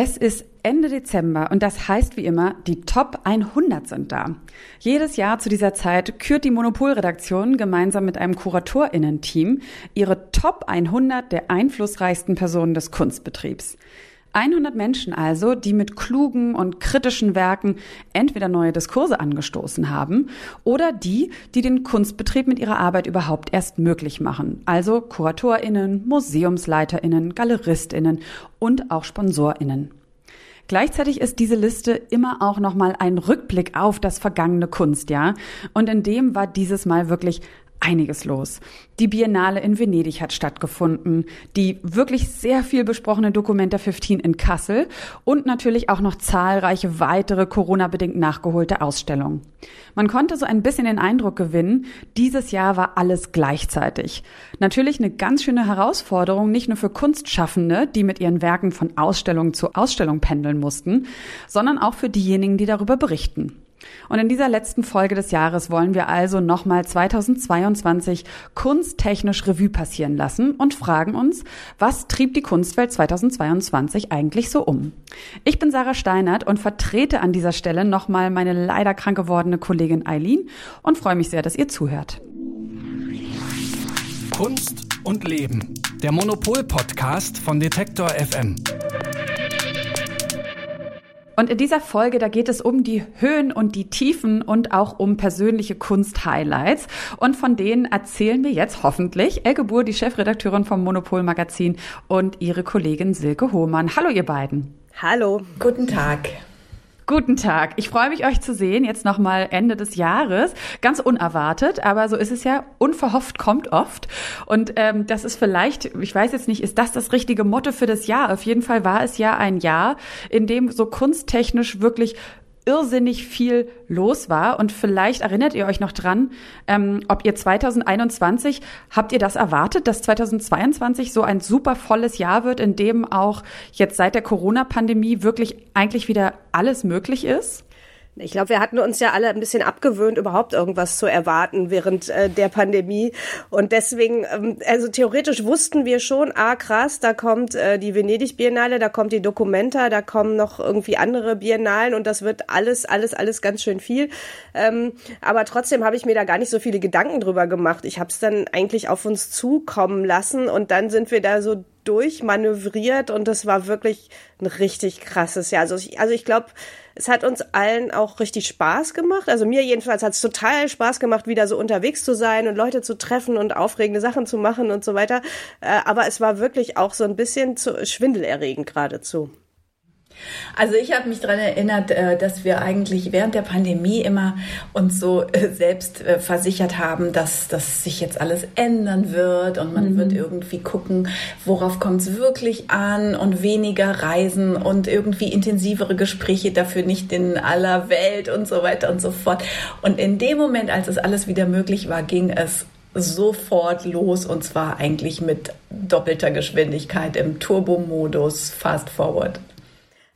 Es ist Ende Dezember und das heißt wie immer, die Top 100 sind da. Jedes Jahr zu dieser Zeit kürt die Monopolredaktion gemeinsam mit einem Kuratorinnen-Team ihre Top 100 der einflussreichsten Personen des Kunstbetriebs. 100 Menschen also, die mit klugen und kritischen Werken entweder neue Diskurse angestoßen haben oder die, die den Kunstbetrieb mit ihrer Arbeit überhaupt erst möglich machen. Also KuratorInnen, MuseumsleiterInnen, GaleristInnen und auch SponsorInnen. Gleichzeitig ist diese Liste immer auch nochmal ein Rückblick auf das vergangene Kunstjahr. Und in dem war dieses Mal wirklich einiges los. Die Biennale in Venedig hat stattgefunden, die wirklich sehr viel besprochene Documenta 15 in Kassel und natürlich auch noch zahlreiche weitere Corona-bedingt nachgeholte Ausstellungen. Man konnte so ein bisschen den Eindruck gewinnen, dieses Jahr war alles gleichzeitig. Natürlich eine ganz schöne Herausforderung, nicht nur für Kunstschaffende, die mit ihren Werken von Ausstellung zu Ausstellung pendeln mussten, sondern auch für diejenigen, die darüber berichten. Und in dieser letzten Folge des Jahres wollen wir also nochmal 2022 kunsttechnisch Revue passieren lassen und fragen uns, was trieb die Kunstwelt 2022 eigentlich so um? Ich bin Sarah Steinert und vertrete an dieser Stelle nochmal meine leider krank gewordene Kollegin Eileen und freue mich sehr, dass ihr zuhört. Kunst und Leben. Der Monopol-Podcast von Detektor FM. Und in dieser Folge, da geht es um die Höhen und die Tiefen und auch um persönliche Kunst-Highlights. Und von denen erzählen wir jetzt hoffentlich Elke Buhr, die Chefredakteurin vom Monopol Magazin und ihre Kollegin Silke Hohmann. Hallo ihr beiden. Hallo. Guten Tag. Guten Tag. Ich freue mich, euch zu sehen. Jetzt nochmal Ende des Jahres. Ganz unerwartet, aber so ist es ja. Unverhofft kommt oft. Und ähm, das ist vielleicht, ich weiß jetzt nicht, ist das das richtige Motto für das Jahr? Auf jeden Fall war es ja ein Jahr, in dem so kunsttechnisch wirklich irrsinnig viel los war. Und vielleicht erinnert ihr euch noch dran, ähm, ob ihr 2021, habt ihr das erwartet, dass 2022 so ein super volles Jahr wird, in dem auch jetzt seit der Corona-Pandemie wirklich eigentlich wieder alles möglich ist? Ich glaube, wir hatten uns ja alle ein bisschen abgewöhnt, überhaupt irgendwas zu erwarten während äh, der Pandemie. Und deswegen, ähm, also theoretisch wussten wir schon, ah krass, da kommt äh, die Venedig-Biennale, da kommt die Documenta, da kommen noch irgendwie andere Biennalen und das wird alles, alles, alles ganz schön viel. Ähm, aber trotzdem habe ich mir da gar nicht so viele Gedanken drüber gemacht. Ich habe es dann eigentlich auf uns zukommen lassen und dann sind wir da so durchmanövriert und das war wirklich ein richtig krasses Jahr. Also ich, also ich glaube, es hat uns allen auch richtig Spaß gemacht. Also mir jedenfalls hat es total Spaß gemacht, wieder so unterwegs zu sein und Leute zu treffen und aufregende Sachen zu machen und so weiter. Äh, aber es war wirklich auch so ein bisschen zu, schwindelerregend geradezu. Also ich habe mich daran erinnert, äh, dass wir eigentlich während der Pandemie immer uns so äh, selbst äh, versichert haben, dass das sich jetzt alles ändern wird und man mhm. wird irgendwie gucken, worauf kommt es wirklich an und weniger Reisen und irgendwie intensivere Gespräche dafür nicht in aller Welt und so weiter und so fort. Und in dem Moment, als es alles wieder möglich war, ging es sofort los und zwar eigentlich mit doppelter Geschwindigkeit im Turbo-Modus Fast Forward.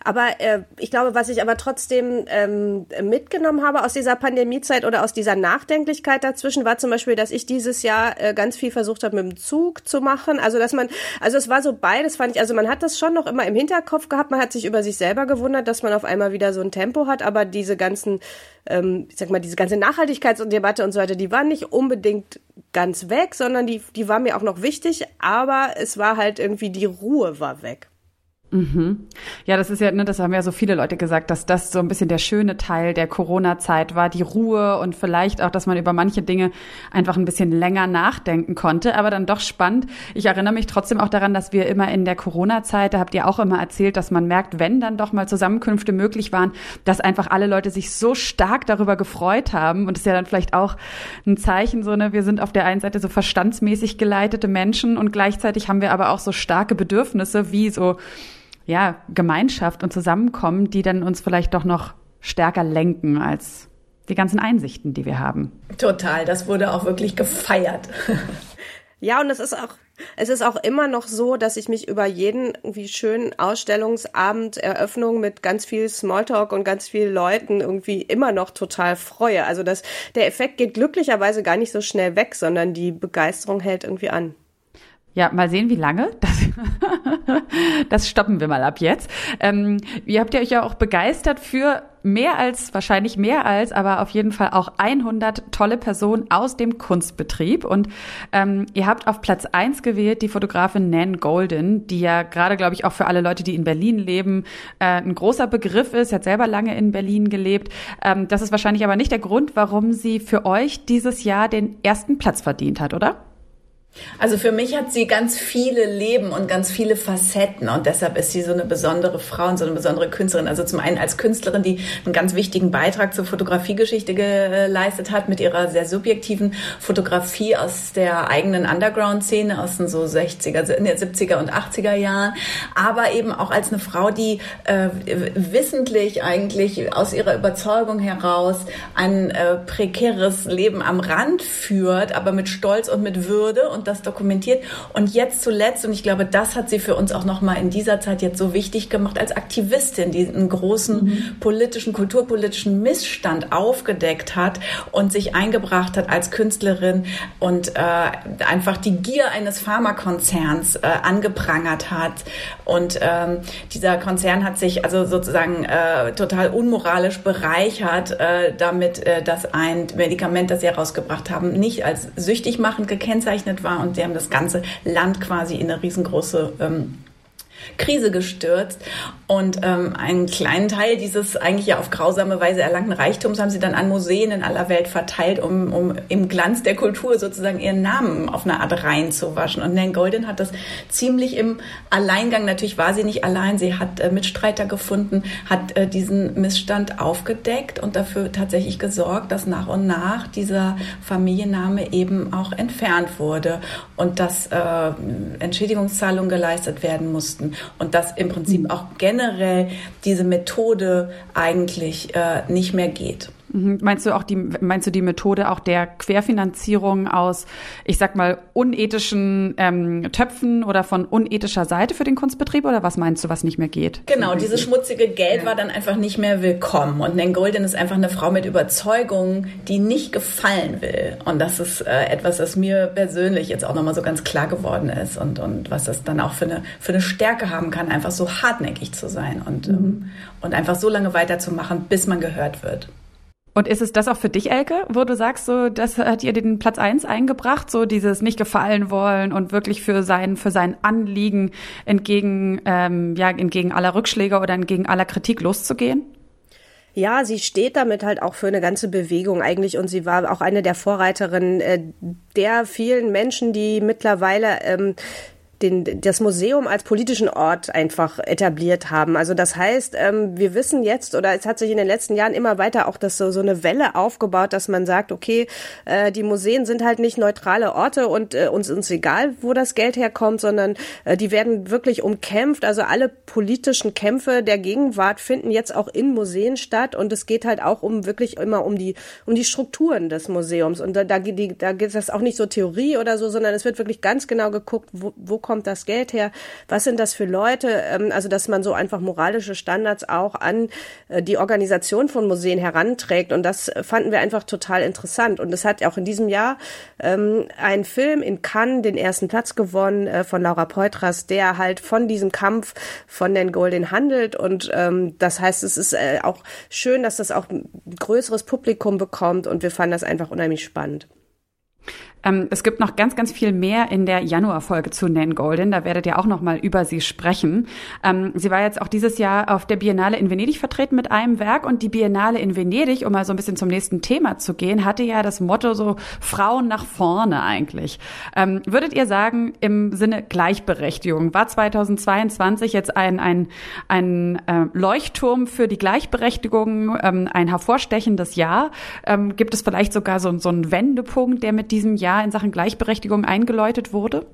Aber äh, ich glaube, was ich aber trotzdem ähm, mitgenommen habe aus dieser Pandemiezeit oder aus dieser Nachdenklichkeit dazwischen, war zum Beispiel, dass ich dieses Jahr äh, ganz viel versucht habe, mit dem Zug zu machen. Also dass man, also es war so beides, fand ich, also man hat das schon noch immer im Hinterkopf gehabt, man hat sich über sich selber gewundert, dass man auf einmal wieder so ein Tempo hat, aber diese ganzen, ähm, ich sag mal, diese ganze Nachhaltigkeitsdebatte und so weiter, die waren nicht unbedingt ganz weg, sondern die, die war mir auch noch wichtig, aber es war halt irgendwie, die Ruhe war weg. Mhm. Ja, das ist ja, ne, das haben ja so viele Leute gesagt, dass das so ein bisschen der schöne Teil der Corona-Zeit war, die Ruhe und vielleicht auch, dass man über manche Dinge einfach ein bisschen länger nachdenken konnte, aber dann doch spannend. Ich erinnere mich trotzdem auch daran, dass wir immer in der Corona-Zeit, da habt ihr auch immer erzählt, dass man merkt, wenn dann doch mal Zusammenkünfte möglich waren, dass einfach alle Leute sich so stark darüber gefreut haben und das ist ja dann vielleicht auch ein Zeichen, so ne, wir sind auf der einen Seite so verstandsmäßig geleitete Menschen und gleichzeitig haben wir aber auch so starke Bedürfnisse wie so ja, Gemeinschaft und Zusammenkommen, die dann uns vielleicht doch noch stärker lenken als die ganzen Einsichten, die wir haben. Total, das wurde auch wirklich gefeiert. Ja, und es ist auch, es ist auch immer noch so, dass ich mich über jeden irgendwie schönen Ausstellungsabend, Eröffnung mit ganz viel Smalltalk und ganz vielen Leuten irgendwie immer noch total freue. Also das, der Effekt geht glücklicherweise gar nicht so schnell weg, sondern die Begeisterung hält irgendwie an. Ja, mal sehen, wie lange. Das, das stoppen wir mal ab jetzt. Ähm, ihr habt ja euch ja auch begeistert für mehr als, wahrscheinlich mehr als, aber auf jeden Fall auch 100 tolle Personen aus dem Kunstbetrieb. Und ähm, ihr habt auf Platz eins gewählt die Fotografin Nan Golden, die ja gerade, glaube ich, auch für alle Leute, die in Berlin leben, äh, ein großer Begriff ist. Hat selber lange in Berlin gelebt. Ähm, das ist wahrscheinlich aber nicht der Grund, warum sie für euch dieses Jahr den ersten Platz verdient hat, oder? Also für mich hat sie ganz viele Leben und ganz viele Facetten und deshalb ist sie so eine besondere Frau und so eine besondere Künstlerin. Also zum einen als Künstlerin, die einen ganz wichtigen Beitrag zur Fotografiegeschichte geleistet hat mit ihrer sehr subjektiven Fotografie aus der eigenen Underground-Szene aus den so 60er, 70er und 80er Jahren, aber eben auch als eine Frau, die äh, wissentlich eigentlich aus ihrer Überzeugung heraus ein äh, prekäres Leben am Rand führt, aber mit Stolz und mit Würde und und das dokumentiert. Und jetzt zuletzt, und ich glaube, das hat sie für uns auch nochmal in dieser Zeit jetzt so wichtig gemacht, als Aktivistin, die einen großen mhm. politischen, kulturpolitischen Missstand aufgedeckt hat und sich eingebracht hat als Künstlerin und äh, einfach die Gier eines Pharmakonzerns äh, angeprangert hat. Und ähm, dieser Konzern hat sich also sozusagen äh, total unmoralisch bereichert, äh, damit äh, dass ein Medikament, das sie herausgebracht haben, nicht als süchtig machend gekennzeichnet war, war und sie haben das ganze Land quasi in eine riesengroße ähm, Krise gestürzt. Und ähm, einen kleinen Teil dieses eigentlich ja auf grausame Weise erlangten Reichtums haben sie dann an Museen in aller Welt verteilt, um, um im Glanz der Kultur sozusagen ihren Namen auf eine Art reinzuwaschen. Und Nan Golden hat das ziemlich im Alleingang, natürlich war sie nicht allein, sie hat äh, Mitstreiter gefunden, hat äh, diesen Missstand aufgedeckt und dafür tatsächlich gesorgt, dass nach und nach dieser Familienname eben auch entfernt wurde und dass äh, Entschädigungszahlungen geleistet werden mussten und dass im Prinzip auch generell diese Methode eigentlich äh, nicht mehr geht. Mhm. Meinst du auch die, meinst du die Methode auch der Querfinanzierung aus, ich sag mal, unethischen ähm, Töpfen oder von unethischer Seite für den Kunstbetrieb oder was meinst du, was nicht mehr geht? Genau, dieses schmutzige Geld ja. war dann einfach nicht mehr willkommen. Und Nan Golden ist einfach eine Frau mit Überzeugung, die nicht gefallen will. Und das ist äh, etwas, das mir persönlich jetzt auch nochmal so ganz klar geworden ist und, und was das dann auch für eine, für eine Stärke haben kann, einfach so hartnäckig zu sein und, mhm. ähm, und einfach so lange weiterzumachen, bis man gehört wird. Und ist es das auch für dich, Elke, wo du sagst, so, das hat ihr den Platz eins eingebracht, so dieses nicht gefallen wollen und wirklich für sein, für sein Anliegen entgegen, ähm, ja, entgegen aller Rückschläge oder entgegen aller Kritik loszugehen? Ja, sie steht damit halt auch für eine ganze Bewegung eigentlich und sie war auch eine der Vorreiterinnen äh, der vielen Menschen, die mittlerweile ähm, den, das Museum als politischen Ort einfach etabliert haben. Also das heißt, ähm, wir wissen jetzt, oder es hat sich in den letzten Jahren immer weiter auch das so, so eine Welle aufgebaut, dass man sagt, okay, äh, die Museen sind halt nicht neutrale Orte und äh, uns ist egal, wo das Geld herkommt, sondern äh, die werden wirklich umkämpft. Also alle politischen Kämpfe der Gegenwart finden jetzt auch in Museen statt und es geht halt auch um wirklich immer um die um die Strukturen des Museums und da da, da geht es auch nicht so Theorie oder so, sondern es wird wirklich ganz genau geguckt, wo, wo kommt kommt das Geld her? Was sind das für Leute? Ähm, also, dass man so einfach moralische Standards auch an äh, die Organisation von Museen heranträgt. Und das fanden wir einfach total interessant. Und es hat auch in diesem Jahr ähm, ein Film in Cannes den ersten Platz gewonnen äh, von Laura Peutras, der halt von diesem Kampf von den Golden handelt. Und ähm, das heißt, es ist äh, auch schön, dass das auch ein größeres Publikum bekommt. Und wir fanden das einfach unheimlich spannend. Ähm, es gibt noch ganz, ganz viel mehr in der Januarfolge zu Nan Golden. Da werdet ihr auch noch mal über sie sprechen. Ähm, sie war jetzt auch dieses Jahr auf der Biennale in Venedig vertreten mit einem Werk und die Biennale in Venedig, um mal so ein bisschen zum nächsten Thema zu gehen, hatte ja das Motto so Frauen nach vorne eigentlich. Ähm, würdet ihr sagen, im Sinne Gleichberechtigung war 2022 jetzt ein, ein, ein äh, Leuchtturm für die Gleichberechtigung, ähm, ein hervorstechendes Jahr? Ähm, gibt es vielleicht sogar so, so einen Wendepunkt, der mit diesem Jahr Jahr in Sachen Gleichberechtigung eingeläutet wurde?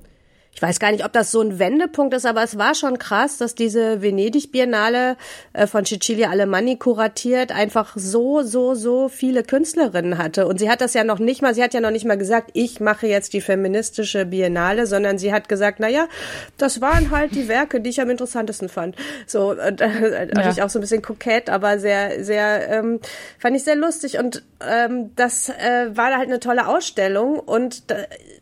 Ich weiß gar nicht, ob das so ein Wendepunkt ist, aber es war schon krass, dass diese Venedig-Biennale äh, von Cecilia Alemanni kuratiert einfach so, so, so viele Künstlerinnen hatte. Und sie hat das ja noch nicht mal, sie hat ja noch nicht mal gesagt, ich mache jetzt die feministische Biennale, sondern sie hat gesagt, na ja, das waren halt die Werke, die ich am interessantesten fand. So, äh, natürlich ja. auch so ein bisschen kokett, aber sehr, sehr, ähm, fand ich sehr lustig. Und ähm, das äh, war halt eine tolle Ausstellung und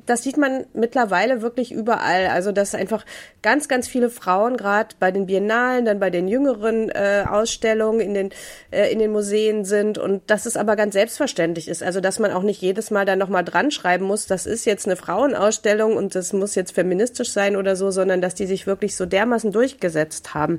das sieht man mittlerweile wirklich überall überall. Also dass einfach ganz, ganz viele Frauen gerade bei den Biennalen, dann bei den jüngeren äh, Ausstellungen in den äh, in den Museen sind und dass es aber ganz selbstverständlich ist. Also dass man auch nicht jedes Mal dann nochmal dran schreiben muss, das ist jetzt eine Frauenausstellung und das muss jetzt feministisch sein oder so, sondern dass die sich wirklich so dermaßen durchgesetzt haben.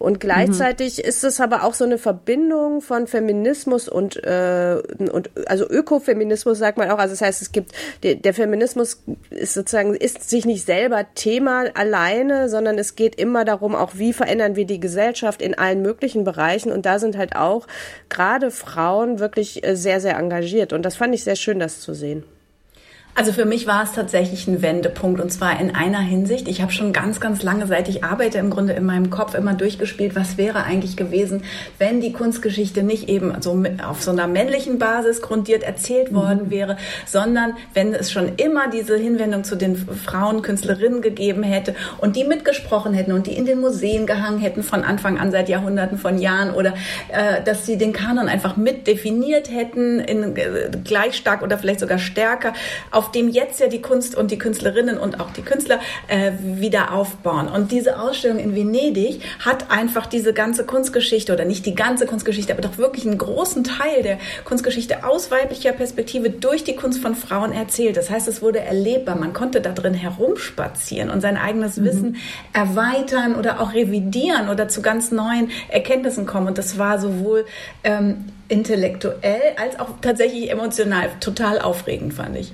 Und gleichzeitig mhm. ist es aber auch so eine Verbindung von Feminismus und, äh, und also Ökofeminismus sagt man auch. Also das heißt, es gibt der, der Feminismus ist sozusagen ist sich nicht selber Thema alleine, sondern es geht immer darum, auch wie verändern wir die Gesellschaft in allen möglichen Bereichen. Und da sind halt auch gerade Frauen wirklich äh, sehr sehr engagiert. Und das fand ich sehr schön, das zu sehen. Also für mich war es tatsächlich ein Wendepunkt und zwar in einer Hinsicht. Ich habe schon ganz, ganz lange, seit ich arbeite, im Grunde in meinem Kopf immer durchgespielt, was wäre eigentlich gewesen, wenn die Kunstgeschichte nicht eben so auf so einer männlichen Basis grundiert erzählt mhm. worden wäre, sondern wenn es schon immer diese Hinwendung zu den Frauenkünstlerinnen gegeben hätte und die mitgesprochen hätten und die in den Museen gehangen hätten von Anfang an seit Jahrhunderten von Jahren oder äh, dass sie den Kanon einfach mit definiert hätten, in, äh, gleich stark oder vielleicht sogar stärker auf dem jetzt ja die Kunst und die Künstlerinnen und auch die Künstler äh, wieder aufbauen. Und diese Ausstellung in Venedig hat einfach diese ganze Kunstgeschichte oder nicht die ganze Kunstgeschichte, aber doch wirklich einen großen Teil der Kunstgeschichte aus weiblicher Perspektive durch die Kunst von Frauen erzählt. Das heißt, es wurde erlebbar. Man konnte da drin herumspazieren und sein eigenes mhm. Wissen erweitern oder auch revidieren oder zu ganz neuen Erkenntnissen kommen. Und das war sowohl ähm, intellektuell als auch tatsächlich emotional total aufregend, fand ich.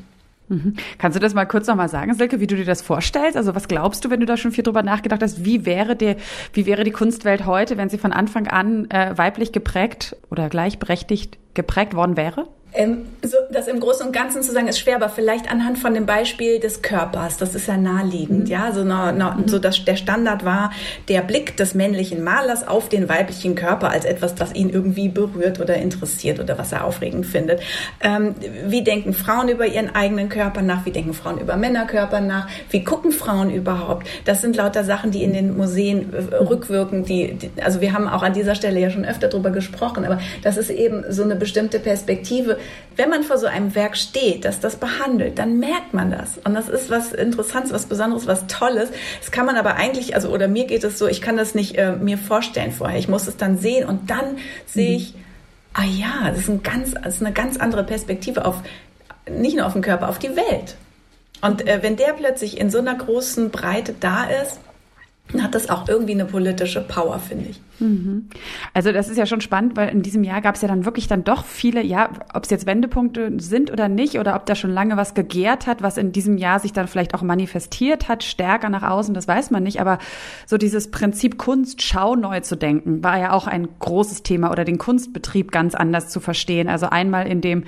Mhm. Kannst du das mal kurz nochmal sagen, Silke, wie du dir das vorstellst? Also was glaubst du, wenn du da schon viel drüber nachgedacht hast? Wie wäre der, wie wäre die Kunstwelt heute, wenn sie von Anfang an äh, weiblich geprägt oder gleichberechtigt geprägt worden wäre? Ähm, so, das im Großen und Ganzen zu sagen, ist schwer, aber vielleicht anhand von dem Beispiel des Körpers, das ist ja naheliegend, mhm. ja, so, na, na, mhm. so dass der Standard war, der Blick des männlichen Malers auf den weiblichen Körper als etwas, das ihn irgendwie berührt oder interessiert oder was er aufregend findet. Ähm, wie denken Frauen über ihren eigenen Körper nach? Wie denken Frauen über Männerkörper nach? Wie gucken Frauen überhaupt? Das sind lauter Sachen, die in den Museen äh, rückwirken, die, die, also wir haben auch an dieser Stelle ja schon öfter drüber gesprochen, aber das ist eben so eine bestimmte Perspektive, wenn man vor so einem Werk steht, das das behandelt, dann merkt man das. Und das ist was Interessantes, was Besonderes, was Tolles. Das kann man aber eigentlich, also oder mir geht es so, ich kann das nicht äh, mir vorstellen vorher. Ich muss es dann sehen und dann sehe mhm. ich, ah ja, das ist, ein ganz, das ist eine ganz andere Perspektive auf, nicht nur auf den Körper, auf die Welt. Und äh, wenn der plötzlich in so einer großen Breite da ist, hat das auch irgendwie eine politische Power, finde ich. Mhm. Also das ist ja schon spannend, weil in diesem Jahr gab es ja dann wirklich dann doch viele, ja, ob es jetzt Wendepunkte sind oder nicht, oder ob da schon lange was gegärt hat, was in diesem Jahr sich dann vielleicht auch manifestiert hat, stärker nach außen, das weiß man nicht. Aber so dieses Prinzip Kunstschau neu zu denken, war ja auch ein großes Thema oder den Kunstbetrieb ganz anders zu verstehen. Also einmal in dem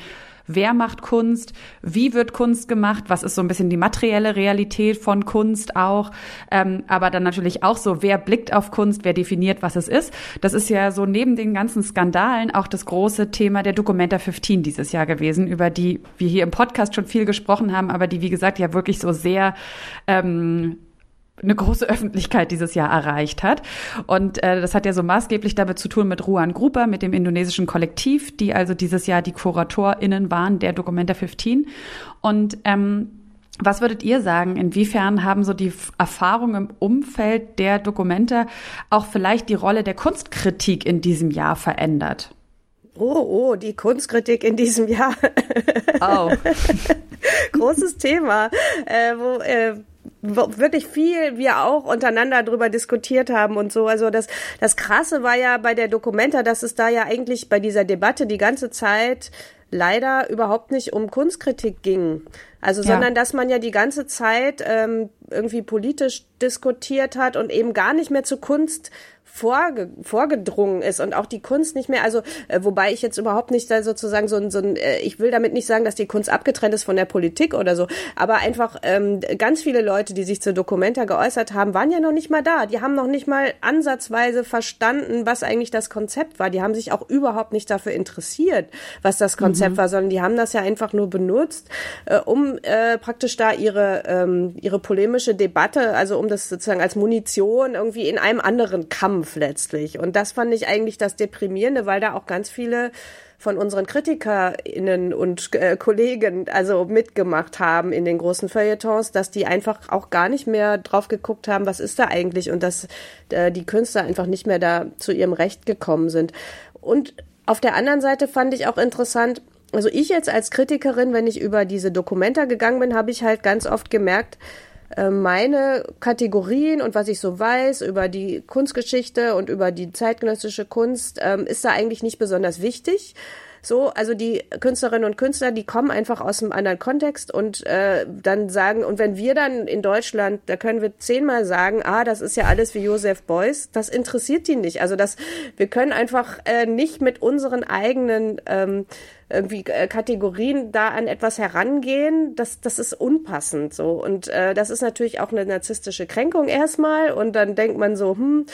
wer macht Kunst, wie wird Kunst gemacht, was ist so ein bisschen die materielle Realität von Kunst auch, ähm, aber dann natürlich auch so, wer blickt auf Kunst, wer definiert, was es ist. Das ist ja so neben den ganzen Skandalen auch das große Thema der Documenta 15 dieses Jahr gewesen, über die wir hier im Podcast schon viel gesprochen haben, aber die, wie gesagt, ja wirklich so sehr ähm, eine große Öffentlichkeit dieses Jahr erreicht hat. Und äh, das hat ja so maßgeblich damit zu tun mit Ruan Grupa, mit dem indonesischen Kollektiv, die also dieses Jahr die KuratorInnen waren der Documenta 15. Und ähm, was würdet ihr sagen? Inwiefern haben so die Erfahrungen im Umfeld der Dokumente auch vielleicht die Rolle der Kunstkritik in diesem Jahr verändert? Oh, oh, die Kunstkritik in diesem Jahr. Oh. Großes Thema, äh, wo äh, wirklich viel wir auch untereinander drüber diskutiert haben und so. Also das, das Krasse war ja bei der Dokumenta, dass es da ja eigentlich bei dieser Debatte die ganze Zeit leider überhaupt nicht um Kunstkritik ging. Also, ja. sondern dass man ja die ganze Zeit ähm, irgendwie politisch diskutiert hat und eben gar nicht mehr zu Kunst vorge vorgedrungen ist und auch die Kunst nicht mehr, also äh, wobei ich jetzt überhaupt nicht da sozusagen so ein, so ein äh, ich will damit nicht sagen, dass die Kunst abgetrennt ist von der Politik oder so, aber einfach ähm, ganz viele Leute, die sich zur Dokumenta geäußert haben, waren ja noch nicht mal da. Die haben noch nicht mal ansatzweise verstanden, was eigentlich das Konzept war. Die haben sich auch überhaupt nicht dafür interessiert, was das Konzept mhm. war, sondern die haben das ja einfach nur benutzt, äh, um äh, praktisch da ihre ähm, ihre polemische Debatte, also um das sozusagen als Munition irgendwie in einem anderen Kampf Kampf letztlich. Und das fand ich eigentlich das Deprimierende, weil da auch ganz viele von unseren KritikerInnen und äh, Kollegen also mitgemacht haben in den großen Feuilletons, dass die einfach auch gar nicht mehr drauf geguckt haben, was ist da eigentlich und dass äh, die Künstler einfach nicht mehr da zu ihrem Recht gekommen sind. Und auf der anderen Seite fand ich auch interessant, also ich jetzt als Kritikerin, wenn ich über diese Dokumenta gegangen bin, habe ich halt ganz oft gemerkt, meine Kategorien und was ich so weiß über die Kunstgeschichte und über die zeitgenössische Kunst ähm, ist da eigentlich nicht besonders wichtig. So, also die Künstlerinnen und Künstler, die kommen einfach aus einem anderen Kontext und äh, dann sagen, und wenn wir dann in Deutschland, da können wir zehnmal sagen, ah, das ist ja alles wie Joseph Beuys, das interessiert die nicht. Also das, wir können einfach äh, nicht mit unseren eigenen ähm, irgendwie äh, Kategorien da an etwas herangehen, das, das ist unpassend so. Und äh, das ist natürlich auch eine narzisstische Kränkung erstmal. Und dann denkt man so, hm,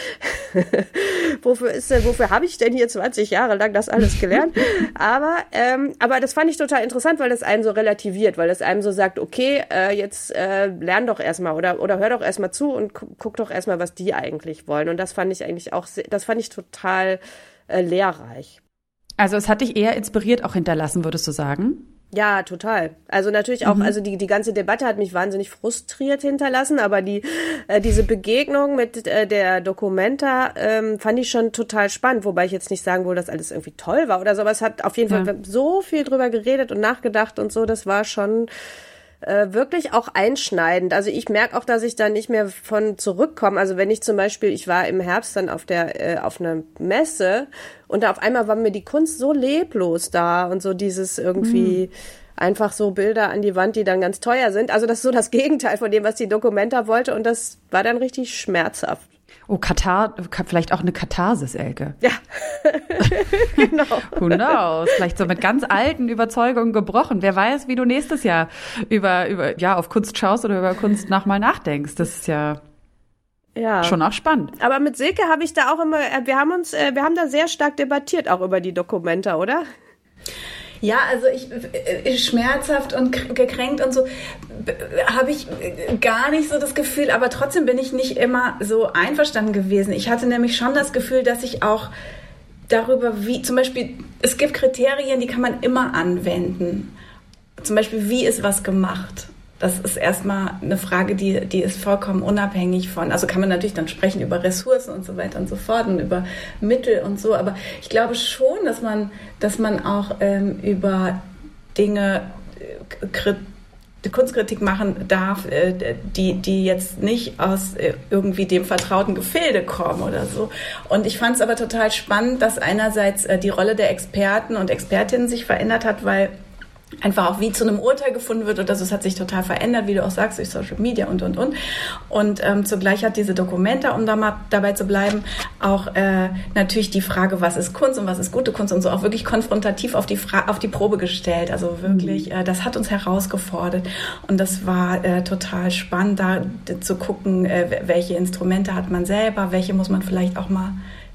wofür ist denn, wofür habe ich denn hier 20 Jahre lang das alles gelernt? aber, ähm, aber das fand ich total interessant, weil das einen so relativiert, weil das einem so sagt, okay, äh, jetzt äh, lern doch erstmal oder, oder hör doch erstmal zu und guck doch erstmal, was die eigentlich wollen. Und das fand ich eigentlich auch, das fand ich total äh, lehrreich. Also es hat dich eher inspiriert auch hinterlassen, würdest du sagen? Ja, total. Also natürlich auch, mhm. also die, die ganze Debatte hat mich wahnsinnig frustriert hinterlassen, aber die, äh, diese Begegnung mit äh, der Documenta ähm, fand ich schon total spannend, wobei ich jetzt nicht sagen will, dass alles irgendwie toll war oder so, aber es hat auf jeden ja. Fall so viel drüber geredet und nachgedacht und so, das war schon äh, wirklich auch einschneidend. Also ich merke auch, dass ich da nicht mehr von zurückkomme. Also wenn ich zum Beispiel, ich war im Herbst dann auf der äh, auf einer Messe und da auf einmal war mir die Kunst so leblos da und so dieses irgendwie. Mhm einfach so Bilder an die Wand, die dann ganz teuer sind. Also das ist so das Gegenteil von dem, was die Dokumenta wollte und das war dann richtig schmerzhaft. Oh, Katar, vielleicht auch eine Katharsis, Elke. Ja. genau. Who knows? Vielleicht so mit ganz alten Überzeugungen gebrochen. Wer weiß, wie du nächstes Jahr über, über, ja, auf Kunst schaust oder über Kunst nochmal nachdenkst. Das ist ja, ja. Schon auch spannend. Aber mit Silke habe ich da auch immer, äh, wir haben uns, äh, wir haben da sehr stark debattiert, auch über die Dokumente, oder? Ja, also ich, äh, schmerzhaft und gekränkt und so habe ich gar nicht so das Gefühl, aber trotzdem bin ich nicht immer so einverstanden gewesen. Ich hatte nämlich schon das Gefühl, dass ich auch darüber, wie zum Beispiel, es gibt Kriterien, die kann man immer anwenden. Zum Beispiel, wie ist was gemacht? Das ist erstmal eine Frage, die, die ist vollkommen unabhängig von, also kann man natürlich dann sprechen über Ressourcen und so weiter und so fort und über Mittel und so, aber ich glaube schon, dass man, dass man auch ähm, über Dinge äh, Kunstkritik machen darf, äh, die, die jetzt nicht aus äh, irgendwie dem vertrauten Gefilde kommen oder so. Und ich fand es aber total spannend, dass einerseits die Rolle der Experten und Expertinnen sich verändert hat, weil einfach auch wie zu einem Urteil gefunden wird oder so. Es hat sich total verändert, wie du auch sagst, durch Social Media und, und, und. Und ähm, zugleich hat diese Dokumente, um da mal dabei zu bleiben, auch äh, natürlich die Frage, was ist Kunst und was ist gute Kunst und so auch wirklich konfrontativ auf die, Fra auf die Probe gestellt. Also wirklich, mhm. äh, das hat uns herausgefordert und das war äh, total spannend, da zu gucken, äh, welche Instrumente hat man selber, welche muss man vielleicht auch mal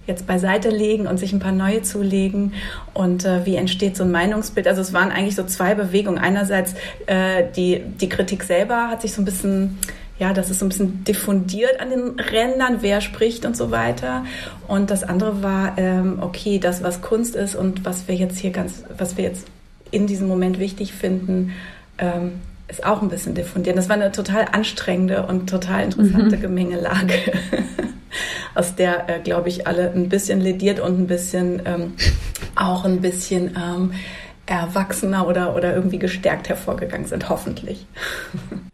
jetzt beiseite legen und sich ein paar neue zulegen und äh, wie entsteht so ein Meinungsbild. Also es waren eigentlich so zwei Bewegungen. Einerseits äh, die, die Kritik selber hat sich so ein bisschen ja, das ist so ein bisschen diffundiert an den Rändern, wer spricht und so weiter. Und das andere war, ähm, okay, das, was Kunst ist und was wir jetzt hier ganz, was wir jetzt in diesem Moment wichtig finden, ähm, ist auch ein bisschen diffundiert. Das war eine total anstrengende und total interessante mhm. Gemengelage. aus der, äh, glaube ich, alle ein bisschen lediert und ein bisschen ähm, auch ein bisschen ähm, erwachsener oder, oder irgendwie gestärkt hervorgegangen sind, hoffentlich.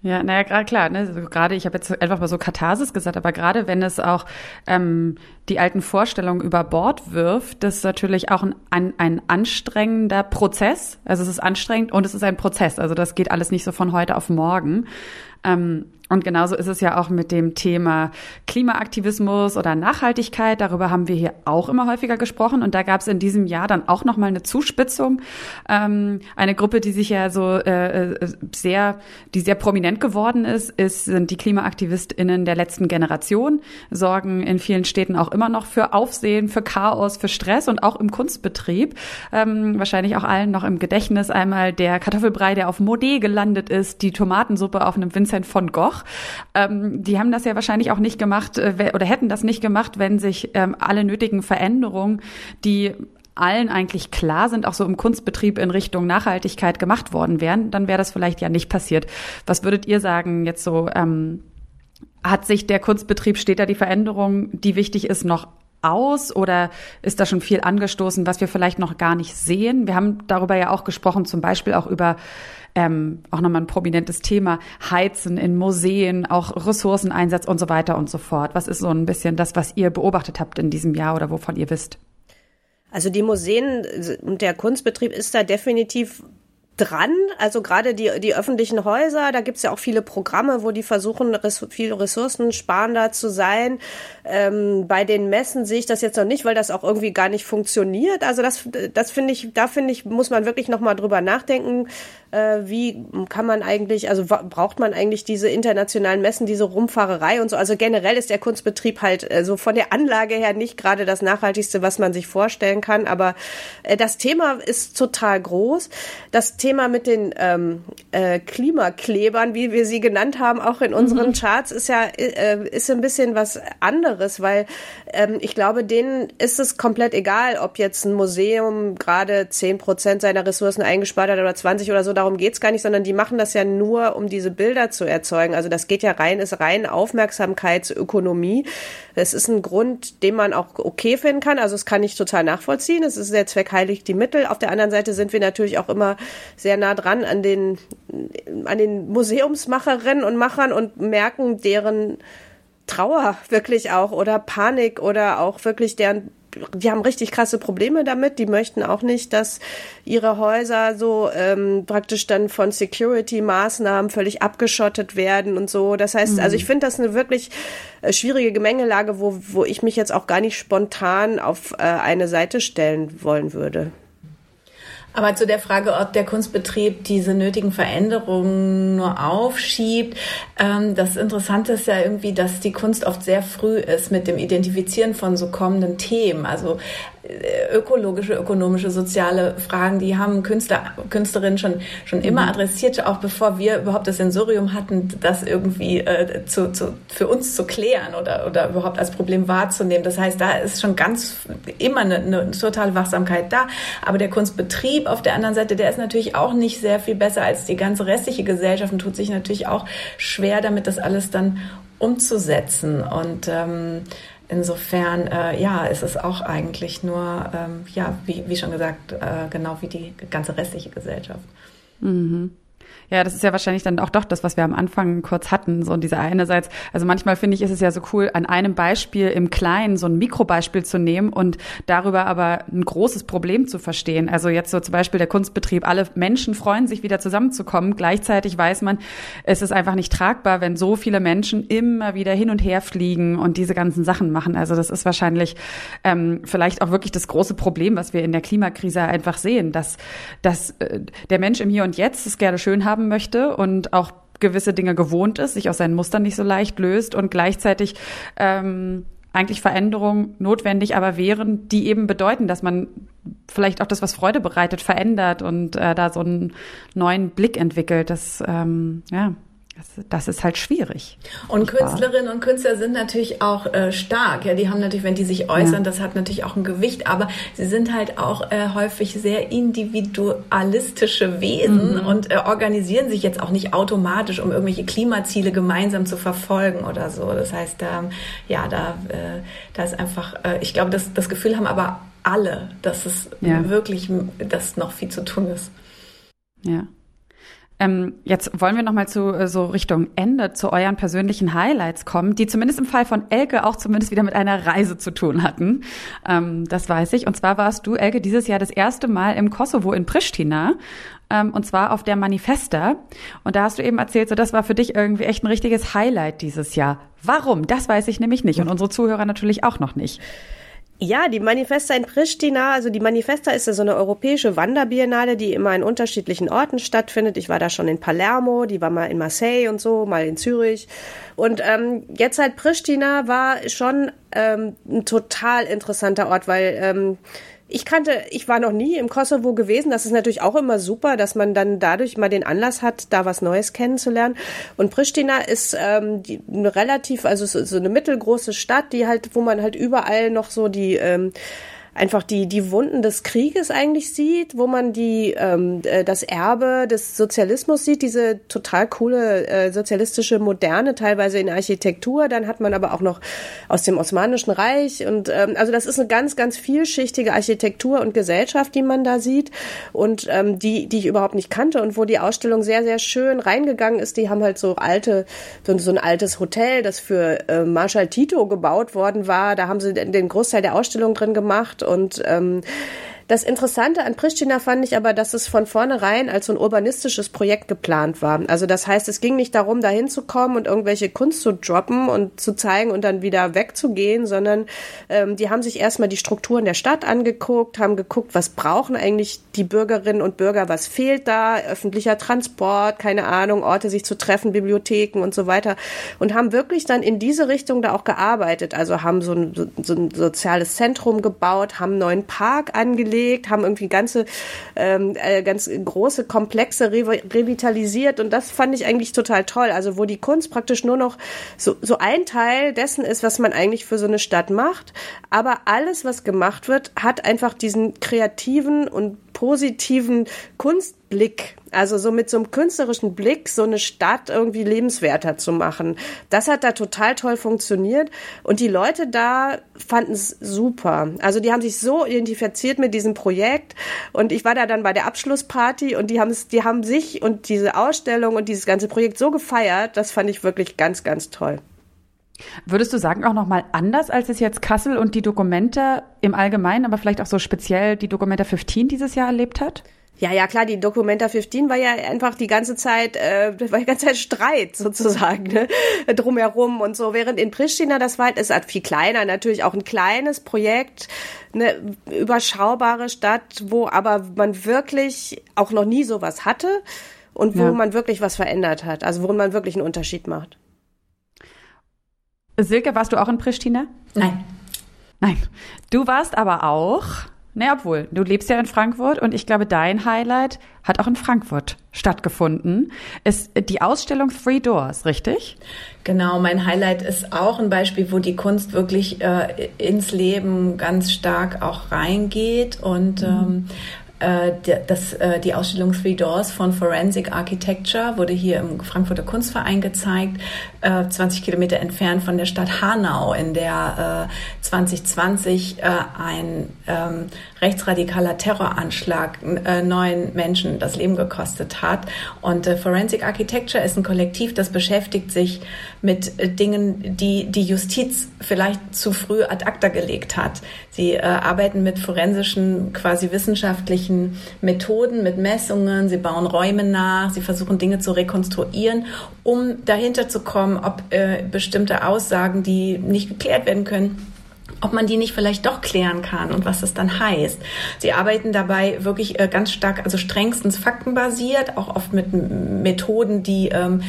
Ja, naja, gerade klar, ne, also gerade, ich habe jetzt einfach mal so Katharsis gesagt, aber gerade wenn es auch ähm, die alten Vorstellungen über Bord wirft, das ist natürlich auch ein, ein, ein anstrengender Prozess. Also es ist anstrengend und es ist ein Prozess. Also das geht alles nicht so von heute auf morgen. Ähm, und genauso ist es ja auch mit dem Thema Klimaaktivismus oder Nachhaltigkeit. Darüber haben wir hier auch immer häufiger gesprochen. Und da gab es in diesem Jahr dann auch noch mal eine Zuspitzung. Ähm, eine Gruppe, die sich ja so äh, äh, sehr, die sehr prominent geworden ist, ist sind die KlimaaktivistInnen der letzten Generation. Sorgen in vielen Städten auch immer noch für Aufsehen, für Chaos, für Stress und auch im Kunstbetrieb. Ähm, wahrscheinlich auch allen noch im Gedächtnis einmal der Kartoffelbrei, der auf Modé gelandet ist, die Tomatensuppe auf einem Vincent von Gogh noch. Ähm, die haben das ja wahrscheinlich auch nicht gemacht äh, oder hätten das nicht gemacht, wenn sich ähm, alle nötigen Veränderungen, die allen eigentlich klar sind, auch so im Kunstbetrieb in Richtung Nachhaltigkeit gemacht worden wären, dann wäre das vielleicht ja nicht passiert. Was würdet ihr sagen jetzt so? Ähm, hat sich der Kunstbetrieb, steht da die Veränderung, die wichtig ist, noch aus oder ist da schon viel angestoßen, was wir vielleicht noch gar nicht sehen? Wir haben darüber ja auch gesprochen, zum Beispiel auch über ähm, auch nochmal ein prominentes Thema, Heizen in Museen, auch Ressourceneinsatz und so weiter und so fort. Was ist so ein bisschen das, was ihr beobachtet habt in diesem Jahr oder wovon ihr wisst? Also die Museen und der Kunstbetrieb ist da definitiv dran. Also gerade die, die öffentlichen Häuser, da gibt's ja auch viele Programme, wo die versuchen, res viele Ressourcen sparender zu sein. Ähm, bei den Messen sehe ich das jetzt noch nicht, weil das auch irgendwie gar nicht funktioniert. Also das, das finde ich, da finde ich, muss man wirklich nochmal drüber nachdenken, äh, wie kann man eigentlich, also braucht man eigentlich diese internationalen Messen, diese Rumfahrerei und so. Also generell ist der Kunstbetrieb halt äh, so also von der Anlage her nicht gerade das nachhaltigste, was man sich vorstellen kann. Aber äh, das Thema ist total groß. Das Thema mit den ähm, äh, Klimaklebern, wie wir sie genannt haben, auch in unseren mhm. Charts, ist ja äh, ist ein bisschen was anderes, weil ähm, ich glaube, denen ist es komplett egal, ob jetzt ein Museum gerade zehn Prozent seiner Ressourcen eingespart hat oder 20 oder so. Darum geht's gar nicht, sondern die machen das ja nur, um diese Bilder zu erzeugen. Also das geht ja rein, ist rein Aufmerksamkeitsökonomie. Es ist ein Grund, den man auch okay finden kann. Also es kann ich total nachvollziehen. Es ist der Zweck heiligt die Mittel. Auf der anderen Seite sind wir natürlich auch immer sehr nah dran an den, an den Museumsmacherinnen und Machern und merken deren Trauer wirklich auch oder Panik oder auch wirklich deren die haben richtig krasse Probleme damit. Die möchten auch nicht, dass ihre Häuser so ähm, praktisch dann von Security-Maßnahmen völlig abgeschottet werden und so. Das heißt, also mhm. also ich finde das eine wirklich äh, schwierige Gemengelage, wo, wo ich mich jetzt auch gar nicht spontan auf äh, eine Seite stellen wollen würde. Aber zu der Frage, ob der Kunstbetrieb diese nötigen Veränderungen nur aufschiebt, ähm, das Interessante ist ja irgendwie, dass die Kunst oft sehr früh ist mit dem Identifizieren von so kommenden Themen. Also ökologische, ökonomische, soziale Fragen, die haben Künstler, Künstlerinnen schon, schon immer mhm. adressiert, auch bevor wir überhaupt das Sensorium hatten, das irgendwie äh, zu, zu, für uns zu klären oder, oder überhaupt als Problem wahrzunehmen. Das heißt, da ist schon ganz immer eine, eine totale Wachsamkeit da. Aber der Kunstbetrieb auf der anderen Seite, der ist natürlich auch nicht sehr viel besser als die ganze restliche Gesellschaft und tut sich natürlich auch schwer damit, das alles dann umzusetzen. Und ähm, Insofern, äh, ja, ist es auch eigentlich nur, ähm, ja, wie, wie schon gesagt, äh, genau wie die ganze restliche Gesellschaft. Mhm. Ja, das ist ja wahrscheinlich dann auch doch das, was wir am Anfang kurz hatten, so diese einerseits, also manchmal finde ich, ist es ja so cool, an einem Beispiel im Kleinen so ein Mikrobeispiel zu nehmen und darüber aber ein großes Problem zu verstehen. Also jetzt so zum Beispiel der Kunstbetrieb, alle Menschen freuen sich wieder zusammenzukommen. Gleichzeitig weiß man, es ist einfach nicht tragbar, wenn so viele Menschen immer wieder hin und her fliegen und diese ganzen Sachen machen. Also das ist wahrscheinlich ähm, vielleicht auch wirklich das große Problem, was wir in der Klimakrise einfach sehen, dass, dass äh, der Mensch im Hier und Jetzt es gerne schön haben möchte und auch gewisse Dinge gewohnt ist, sich aus seinen Mustern nicht so leicht löst und gleichzeitig ähm, eigentlich Veränderungen notwendig aber wären, die eben bedeuten, dass man vielleicht auch das, was Freude bereitet, verändert und äh, da so einen neuen Blick entwickelt. Das ähm, ja das, das ist halt schwierig. Und Künstlerinnen und Künstler sind natürlich auch äh, stark. Ja, die haben natürlich, wenn die sich äußern, ja. das hat natürlich auch ein Gewicht, aber sie sind halt auch äh, häufig sehr individualistische Wesen mhm. und äh, organisieren sich jetzt auch nicht automatisch, um irgendwelche Klimaziele gemeinsam zu verfolgen oder so. Das heißt, ähm, ja, da, äh, da ist einfach, äh, ich glaube, das, das Gefühl haben aber alle, dass es ja. wirklich, dass noch viel zu tun ist. Ja. Ähm, jetzt wollen wir noch mal zu äh, so Richtung Ende zu euren persönlichen Highlights kommen, die zumindest im Fall von Elke auch zumindest wieder mit einer Reise zu tun hatten. Ähm, das weiß ich. Und zwar warst du, Elke, dieses Jahr das erste Mal im Kosovo in Pristina. Ähm, und zwar auf der Manifesta. Und da hast du eben erzählt, so das war für dich irgendwie echt ein richtiges Highlight dieses Jahr. Warum? Das weiß ich nämlich nicht und unsere Zuhörer natürlich auch noch nicht. Ja, die Manifesta in Pristina, also die Manifesta ist ja so eine europäische Wanderbiennale, die immer in unterschiedlichen Orten stattfindet. Ich war da schon in Palermo, die war mal in Marseille und so, mal in Zürich. Und ähm, jetzt halt Pristina war schon ähm, ein total interessanter Ort, weil ähm, ich kannte, ich war noch nie im Kosovo gewesen. Das ist natürlich auch immer super, dass man dann dadurch mal den Anlass hat, da was Neues kennenzulernen. Und Pristina ist ähm, die, eine relativ, also so, so eine mittelgroße Stadt, die halt, wo man halt überall noch so die ähm, einfach die, die Wunden des Krieges eigentlich sieht, wo man die, ähm, äh, das Erbe des Sozialismus sieht, diese total coole äh, sozialistische Moderne, teilweise in Architektur. Dann hat man aber auch noch aus dem Osmanischen Reich. Und ähm, also das ist eine ganz, ganz vielschichtige Architektur und Gesellschaft, die man da sieht und ähm, die, die ich überhaupt nicht kannte und wo die Ausstellung sehr, sehr schön reingegangen ist. Die haben halt so alte, so, so ein altes Hotel, das für äh, Marschall Tito gebaut worden war. Da haben sie den Großteil der Ausstellung drin gemacht und ähm, das Interessante an Pristina fand ich aber, dass es von vornherein als so ein urbanistisches Projekt geplant war. Also das heißt, es ging nicht darum, da hinzukommen und irgendwelche Kunst zu droppen und zu zeigen und dann wieder wegzugehen, sondern ähm, die haben sich erstmal die Strukturen der Stadt angeguckt, haben geguckt, was brauchen eigentlich die Bürgerinnen und Bürger, was fehlt da, öffentlicher Transport, keine Ahnung, Orte sich zu treffen, Bibliotheken und so weiter und haben wirklich dann in diese Richtung da auch gearbeitet. Also haben so ein, so ein soziales Zentrum gebaut, haben einen neuen Park angelegt, angelegt, haben irgendwie ganze, ähm, äh, ganz große Komplexe re revitalisiert und das fand ich eigentlich total toll. Also wo die Kunst praktisch nur noch so, so ein Teil dessen ist, was man eigentlich für so eine Stadt macht, aber alles, was gemacht wird, hat einfach diesen kreativen und positiven Kunstblick, also so mit so einem künstlerischen Blick so eine Stadt irgendwie lebenswerter zu machen. Das hat da total toll funktioniert und die Leute da fanden es super. Also die haben sich so identifiziert mit diesem Projekt und ich war da dann bei der Abschlussparty und die haben es, die haben sich und diese Ausstellung und dieses ganze Projekt so gefeiert, das fand ich wirklich ganz, ganz toll. Würdest du sagen, auch nochmal anders, als es jetzt Kassel und die Dokumente im Allgemeinen, aber vielleicht auch so speziell die Documenta 15 dieses Jahr erlebt hat? Ja, ja, klar, die Documenta 15 war ja einfach die ganze Zeit, äh, war die ganze Zeit Streit sozusagen, ne? drumherum und so. Während in Pristina, das war halt, ist halt viel kleiner, natürlich auch ein kleines Projekt, eine überschaubare Stadt, wo aber man wirklich auch noch nie sowas hatte und wo ja. man wirklich was verändert hat, also wo man wirklich einen Unterschied macht. Silke, warst du auch in Pristina? Nein. Nein. Du warst aber auch, ne, obwohl, du lebst ja in Frankfurt und ich glaube, dein Highlight hat auch in Frankfurt stattgefunden. Ist die Ausstellung Three Doors, richtig? Genau, mein Highlight ist auch ein Beispiel, wo die Kunst wirklich äh, ins Leben ganz stark auch reingeht und mhm. ähm, äh, das, äh, die Ausstellung Three Doors von Forensic Architecture wurde hier im Frankfurter Kunstverein gezeigt, 20 äh, Kilometer entfernt von der Stadt Hanau, in der 2020 ein ähm, rechtsradikaler Terroranschlag neun Menschen das Leben gekostet hat. Und Forensic Architecture ist ein Kollektiv, das beschäftigt sich mit Dingen, die die Justiz vielleicht zu früh ad acta gelegt hat. Sie arbeiten mit forensischen, quasi wissenschaftlichen Methoden mit Messungen, sie bauen Räume nach, sie versuchen Dinge zu rekonstruieren, um dahinter zu kommen, ob äh, bestimmte Aussagen, die nicht geklärt werden können, ob man die nicht vielleicht doch klären kann und was das dann heißt. Sie arbeiten dabei wirklich äh, ganz stark, also strengstens faktenbasiert, auch oft mit Methoden, die ähm,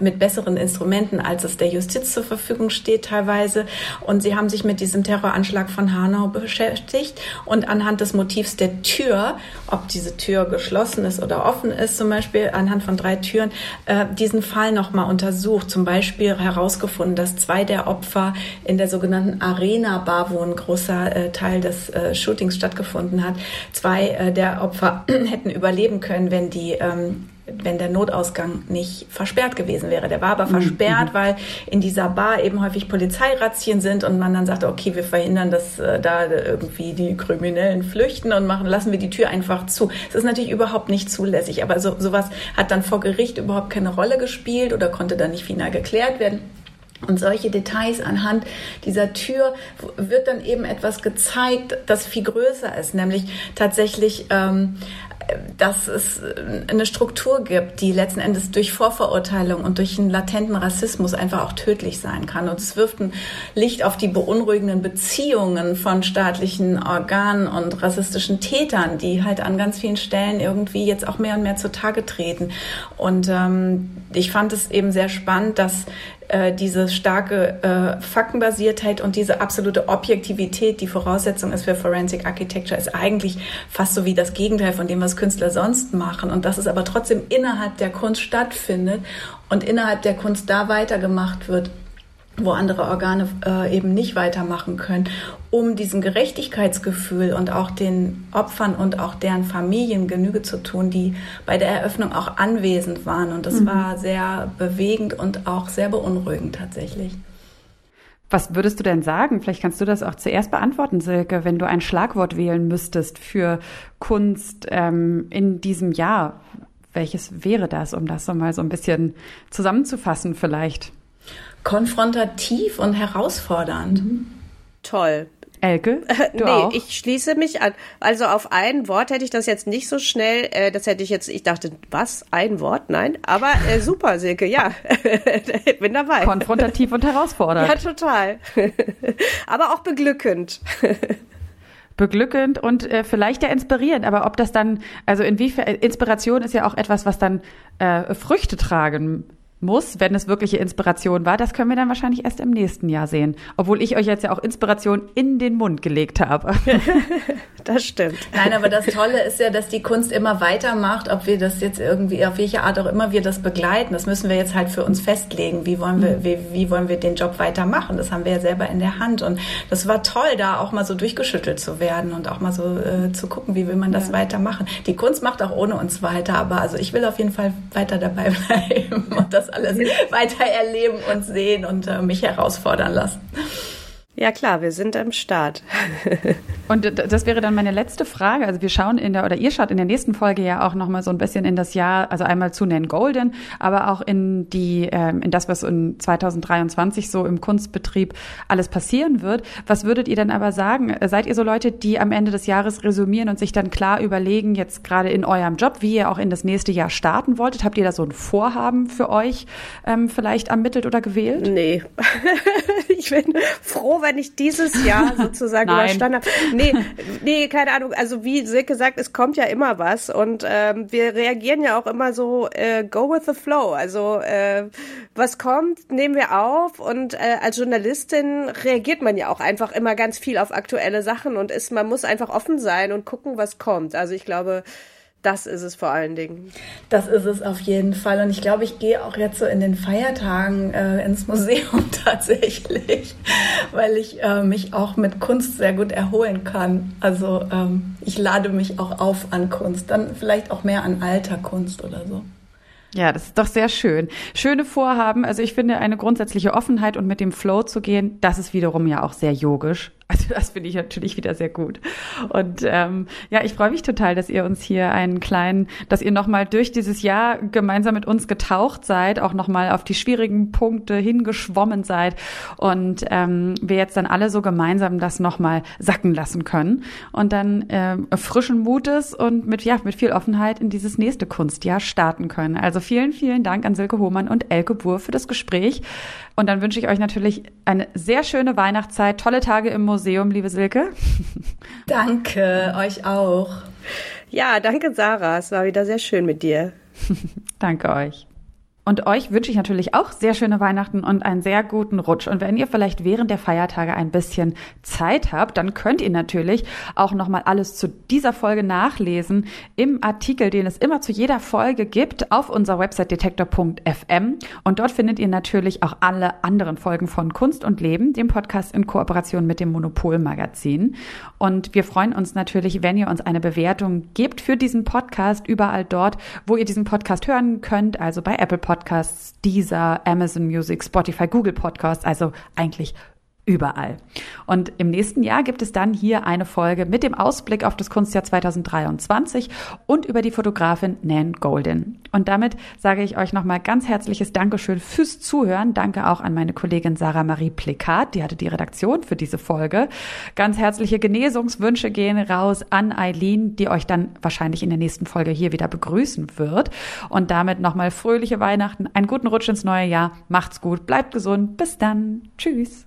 mit besseren Instrumenten, als es der Justiz zur Verfügung steht teilweise. Und sie haben sich mit diesem Terroranschlag von Hanau beschäftigt und anhand des Motivs der Tür, ob diese Tür geschlossen ist oder offen ist, zum Beispiel anhand von drei Türen, äh, diesen Fall nochmal untersucht. Zum Beispiel herausgefunden, dass zwei der Opfer in der sogenannten Arena Bar, wo ein großer äh, Teil des äh, Shootings stattgefunden hat. Zwei äh, der Opfer hätten überleben können, wenn die ähm, wenn der Notausgang nicht versperrt gewesen wäre. Der war aber mhm. versperrt, mhm. weil in dieser Bar eben häufig Polizeirazzien sind und man dann sagte, okay, wir verhindern, dass äh, da irgendwie die Kriminellen flüchten und machen, lassen wir die Tür einfach zu. Es ist natürlich überhaupt nicht zulässig, aber so, sowas hat dann vor Gericht überhaupt keine Rolle gespielt oder konnte dann nicht final geklärt werden. Und solche Details anhand dieser Tür wird dann eben etwas gezeigt, das viel größer ist, nämlich tatsächlich ähm, dass es eine Struktur gibt, die letzten Endes durch Vorverurteilung und durch einen latenten Rassismus einfach auch tödlich sein kann. Und es wirft ein Licht auf die beunruhigenden Beziehungen von staatlichen Organen und rassistischen Tätern, die halt an ganz vielen Stellen irgendwie jetzt auch mehr und mehr zutage treten. Und ähm, ich fand es eben sehr spannend, dass äh, diese starke äh, Faktenbasiertheit und diese absolute Objektivität, die Voraussetzung ist für Forensic Architecture, ist eigentlich fast so wie das Gegenteil von dem, was Künstler sonst machen. Und dass es aber trotzdem innerhalb der Kunst stattfindet und innerhalb der Kunst da weitergemacht wird, wo andere Organe äh, eben nicht weitermachen können, um diesem Gerechtigkeitsgefühl und auch den Opfern und auch deren Familien Genüge zu tun, die bei der Eröffnung auch anwesend waren. Und das mhm. war sehr bewegend und auch sehr beunruhigend tatsächlich. Was würdest du denn sagen? Vielleicht kannst du das auch zuerst beantworten, Silke, wenn du ein Schlagwort wählen müsstest für Kunst ähm, in diesem Jahr. Welches wäre das, um das so mal so ein bisschen zusammenzufassen vielleicht? Konfrontativ und herausfordernd. Mhm. Toll. Elke? Du nee, auch? ich schließe mich an. Also auf ein Wort hätte ich das jetzt nicht so schnell, äh, das hätte ich jetzt, ich dachte, was? Ein Wort? Nein. Aber äh, super, Silke, ja. Bin dabei. Konfrontativ und herausfordernd. Ja, total. Aber auch beglückend. beglückend und äh, vielleicht ja inspirierend. Aber ob das dann, also inwiefern, Inspiration ist ja auch etwas, was dann äh, Früchte tragen muss, wenn es wirkliche Inspiration war, das können wir dann wahrscheinlich erst im nächsten Jahr sehen. Obwohl ich euch jetzt ja auch Inspiration in den Mund gelegt habe. das stimmt. Nein, aber das Tolle ist ja, dass die Kunst immer weitermacht, ob wir das jetzt irgendwie, auf welche Art auch immer wir das begleiten. Das müssen wir jetzt halt für uns festlegen. Wie wollen wir, mhm. wie, wie wollen wir den Job weitermachen? Das haben wir ja selber in der Hand. Und das war toll, da auch mal so durchgeschüttelt zu werden und auch mal so äh, zu gucken, wie will man das ja. weitermachen. Die Kunst macht auch ohne uns weiter, aber also ich will auf jeden Fall weiter dabei bleiben und das alles weiter erleben und sehen und äh, mich herausfordern lassen. Ja klar, wir sind am Start. Und das wäre dann meine letzte Frage. Also wir schauen in der oder ihr schaut in der nächsten Folge ja auch noch mal so ein bisschen in das Jahr, also einmal zu Nan Golden, aber auch in die ähm, in das, was in 2023 so im Kunstbetrieb alles passieren wird. Was würdet ihr denn aber sagen? Seid ihr so Leute, die am Ende des Jahres resümieren und sich dann klar überlegen, jetzt gerade in eurem Job, wie ihr auch in das nächste Jahr starten wolltet? Habt ihr da so ein Vorhaben für euch ähm, vielleicht ermittelt oder gewählt? Nee. ich bin froh, wenn ich dieses Jahr sozusagen überstanden habe. Nee, nee, keine Ahnung. Also wie Silke sagt, es kommt ja immer was und ähm, wir reagieren ja auch immer so äh, go with the flow. Also äh, was kommt, nehmen wir auf und äh, als Journalistin reagiert man ja auch einfach immer ganz viel auf aktuelle Sachen und ist, man muss einfach offen sein und gucken, was kommt. Also ich glaube, das ist es vor allen Dingen. Das ist es auf jeden Fall. Und ich glaube, ich gehe auch jetzt so in den Feiertagen äh, ins Museum tatsächlich, weil ich äh, mich auch mit Kunst sehr gut erholen kann. Also ähm, ich lade mich auch auf an Kunst, dann vielleicht auch mehr an alter Kunst oder so. Ja, das ist doch sehr schön. Schöne Vorhaben. Also ich finde eine grundsätzliche Offenheit und mit dem Flow zu gehen, das ist wiederum ja auch sehr yogisch. Also das finde ich natürlich wieder sehr gut. Und ähm, ja, ich freue mich total, dass ihr uns hier einen kleinen, dass ihr nochmal durch dieses Jahr gemeinsam mit uns getaucht seid, auch nochmal auf die schwierigen Punkte hingeschwommen seid und ähm, wir jetzt dann alle so gemeinsam das nochmal sacken lassen können und dann äh, frischen Mutes und mit, ja, mit viel Offenheit in dieses nächste Kunstjahr starten können. Also vielen, vielen Dank an Silke Hohmann und Elke Buhr für das Gespräch. Und dann wünsche ich euch natürlich eine sehr schöne Weihnachtszeit, tolle Tage im Museum, liebe Silke. Danke, euch auch. Ja, danke Sarah, es war wieder sehr schön mit dir. danke euch. Und euch wünsche ich natürlich auch sehr schöne Weihnachten und einen sehr guten Rutsch. Und wenn ihr vielleicht während der Feiertage ein bisschen Zeit habt, dann könnt ihr natürlich auch nochmal alles zu dieser Folge nachlesen im Artikel, den es immer zu jeder Folge gibt, auf unserer Website detektor.fm. Und dort findet ihr natürlich auch alle anderen Folgen von Kunst und Leben, dem Podcast in Kooperation mit dem Monopol Magazin. Und wir freuen uns natürlich, wenn ihr uns eine Bewertung gebt für diesen Podcast überall dort, wo ihr diesen Podcast hören könnt, also bei Apple Podcasts Podcasts, Deezer, Amazon Music, Spotify, Google Podcasts, also eigentlich überall. Und im nächsten Jahr gibt es dann hier eine Folge mit dem Ausblick auf das Kunstjahr 2023 und über die Fotografin Nan Golden. Und damit sage ich euch nochmal ganz herzliches Dankeschön fürs Zuhören. Danke auch an meine Kollegin Sarah Marie Plekat, die hatte die Redaktion für diese Folge. Ganz herzliche Genesungswünsche gehen raus an Eileen, die euch dann wahrscheinlich in der nächsten Folge hier wieder begrüßen wird. Und damit nochmal fröhliche Weihnachten, einen guten Rutsch ins neue Jahr. Macht's gut, bleibt gesund. Bis dann. Tschüss.